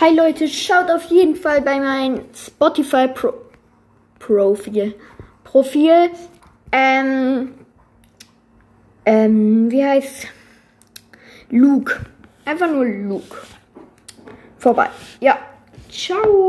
Hi Leute, schaut auf jeden Fall bei meinem Spotify Pro Profil. Profil. Ähm, ähm, wie heißt Luke. Einfach nur Luke. Vorbei. Ja. Ciao.